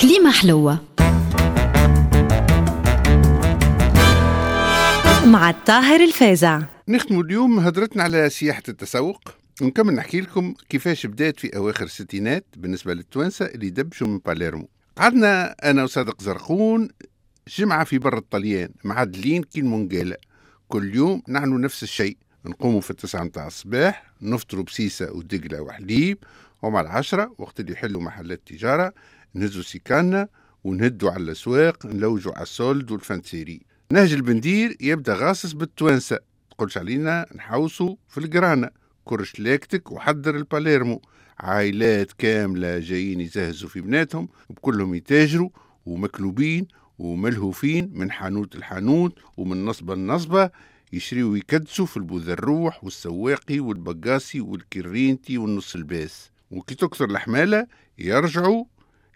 كليمة حلوة. مع الطاهر الفازع. نختم اليوم هدرتنا على سياحة التسوق. ونكمل نحكي لكم كيفاش بدات في أواخر الستينات بالنسبة للتوانسة اللي دبشوا من باليرمو. قعدنا أنا وصادق زرقون جمعة في بر الطليان معدلين كي المونجالة كل يوم نعملوا نفس الشيء. نقوموا في التسعة متاع الصباح نفطروا بسيسة ودقلة وحليب ومع العشرة وقت اللي يحلوا محلات تجارة نهزوا سيكانا ونهدوا على الأسواق نلوجوا على السولد والفانسيري نهج البندير يبدأ غاصص بالتوانسة. تقولش علينا نحوسوا في القرانة. كرش لاكتك وحضر الباليرمو. عائلات كاملة جايين يزهزوا في بناتهم وكلهم يتاجروا ومكلوبين وملهوفين من حانوت لحانوت ومن نصبة لنصبة يشريوا ويكدسوا في البوذروح والسواقي والبقاسي والكرينتي والنص الباس. وكي تكثر الحمالة يرجعوا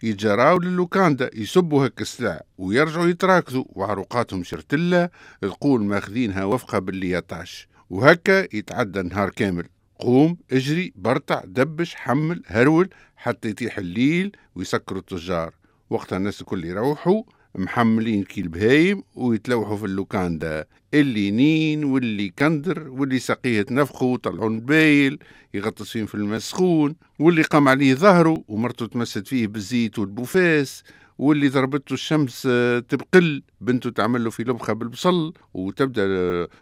يتجراو للوكاندا يسبوا هك السلع ويرجعوا يتراكزوا. وعروقاتهم شرتلة تقول ماخذينها وفقة باللي يطعش وهكا يتعدى نهار كامل. قوم اجري برطع دبش حمل هرول حتى يطيح الليل ويسكروا التجار. وقتها الناس الكل يروحوا محملين كي البهايم ويتلوحوا في اللوكاندا. اللي نين واللي كندر واللي سقيه تنفخوا وطلعوا بايل يغطس في الماء السخون واللي قام عليه ظهره ومرته تمست فيه بالزيت والبوفاس واللي ضربته الشمس آه، تبقل. بنته تعمل له في لبخة بالبصل وتبدأ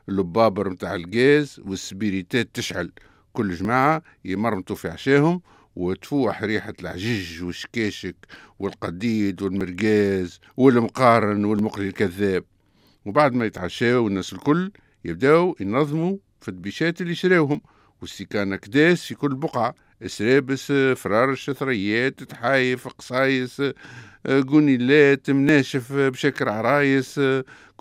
اللبابر متاع الغاز والسبيريتات تشعل. كل جماعة يمرمطوا في عشاهم وتفوح ريحة العجج والشكاشك والقديد والمرقاز والمقارن والمقري الكذاب. وبعد ما يتعشاو الناس الكل يبداو ينظموا في الدبيشات اللي شراوهم. والسيكانة كداس في كل بقعة سرابس فرارش ثريات تحايف قصايص جونيلات مناشف بشكل عرايس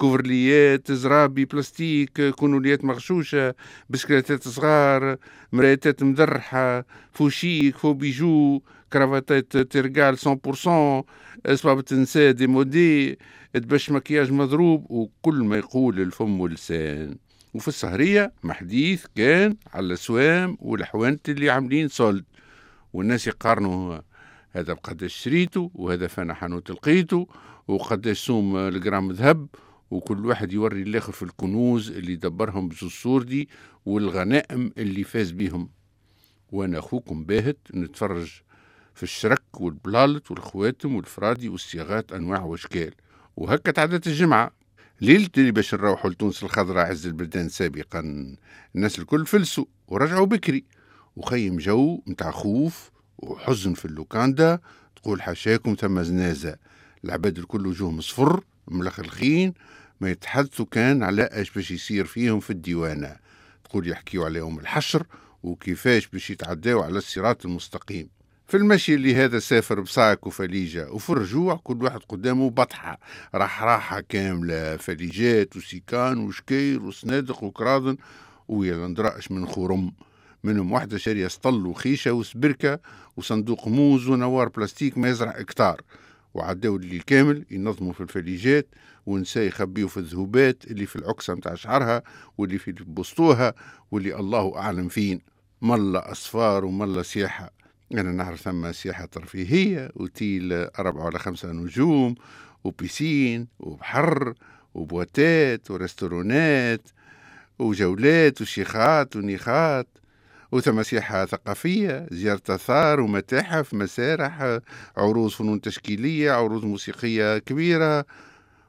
كوفرليات زرابي بلاستيك كونوليات مغشوشة بسكليتات صغار مريتات مذرحة فوشيك فو بيجو كرافاتات ترقال 100% اسباب تنسى دي مودي تبش مكياج مضروب وكل ما يقول الفم واللسان. وفي السهرية محديث كان على الأسوام والحوانت اللي عاملين صلد والناس يقارنوا هذا بقداش شريته وهذا فانا حانوت لقيته وقداش سوم الجرام ذهب وكل واحد يوري الآخر في الكنوز اللي دبرهم بزصور دي والغنائم اللي فاز بيهم. وأنا أخوكم باهت نتفرج في الشرك والبلالت والخواتم والفرادي والصياغات أنواع وأشكال. وهكا تعدت الجمعة. ليلتي باش نروحوا لتونس الخضراء عز البلدان سابقا. الناس الكل فلسوا ورجعوا بكري. وخيم جو متاع خوف وحزن في اللوكاندا. تقول حاشاكم ثم زنازة. العباد الكل وجوههم صفر ملخلخين ما يتحدثوا كان على إيش باش يصير فيهم في الديوانة. تقول يحكيوا عليهم الحشر وكيفاش باش يتعداوا على الصراط المستقيم. في المشي اللي هذا سافر بصاك وفليجة وفي الرجوع كل واحد قدامه بطحة. راح راحة كاملة فليجات وسيكان وشكير وصنادق وكراضن ويلندرأش من خرم. منهم واحدة شارية سطل وخيشة وسبركة وصندوق موز ونوار بلاستيك ما يزرع إكتار. وعداو الليل كامل ينظموا في الفليجات ونساء يخبيوا في الذهوبات اللي في العكسة متاع شعرها واللي في بسطوها واللي الله أعلم فين. ملا أصفار وملا سياحة. أنا نعرف ثم سياحة ترفيهية وتيل أربعة ولا خمسة نجوم وبيسين وبحر وبواتات ورستورونات وجولات وشيخات ونيخات. وثم سياحة ثقافية زيارة آثار ومتاحف مسارح عروض فنون تشكيلية عروض موسيقية كبيرة.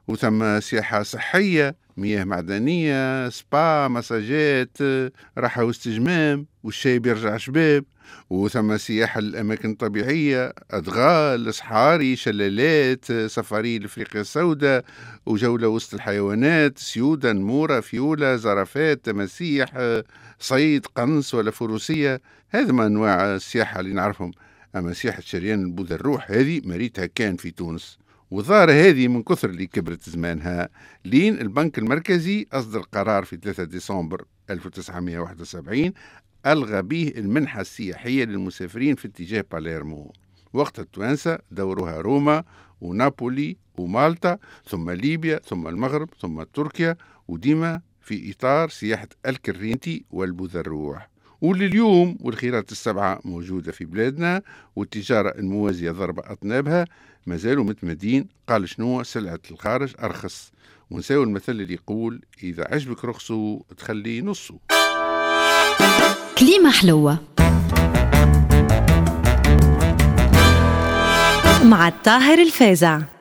وثم سياحة صحية مياه معدنية سبا مساجات راحة واستجمام والشاي بيرجع شباب. وثم سياحة الأماكن الطبيعية أدغال صحاري شلالات سفاري لأفريقيا السوداء وجولة وسط الحيوانات سيودة نمورة فيولة زرافات تماسيح صيد قنص ولا فروسية. هذا ما أنواع السياحة اللي نعرفهم. أما سياحة شريان البوذا الروح هذه مريتها كان في تونس. وظهر هذه من كثر اللي كبرت زمانها. لين البنك المركزي أصدر قرار في 3 ديسمبر 1971 ألغى به المنحة السياحية للمسافرين في اتجاه باليرمو وقت التوانسة دوروها روما ونابولي ومالطا ثم ليبيا ثم المغرب ثم تركيا وديما في إطار سياحة الكرينتي والبوذروح ولليوم والخيرات السبعة موجودة في بلادنا والتجارة الموازية ضربة أطنابها ما زالوا متمدين قال شنو سلعة الخارج أرخص. ونساوي المثل اللي يقول إذا عجبك رخصه تخليه نصه كليمة حلوة. مع الطاهر الفازع.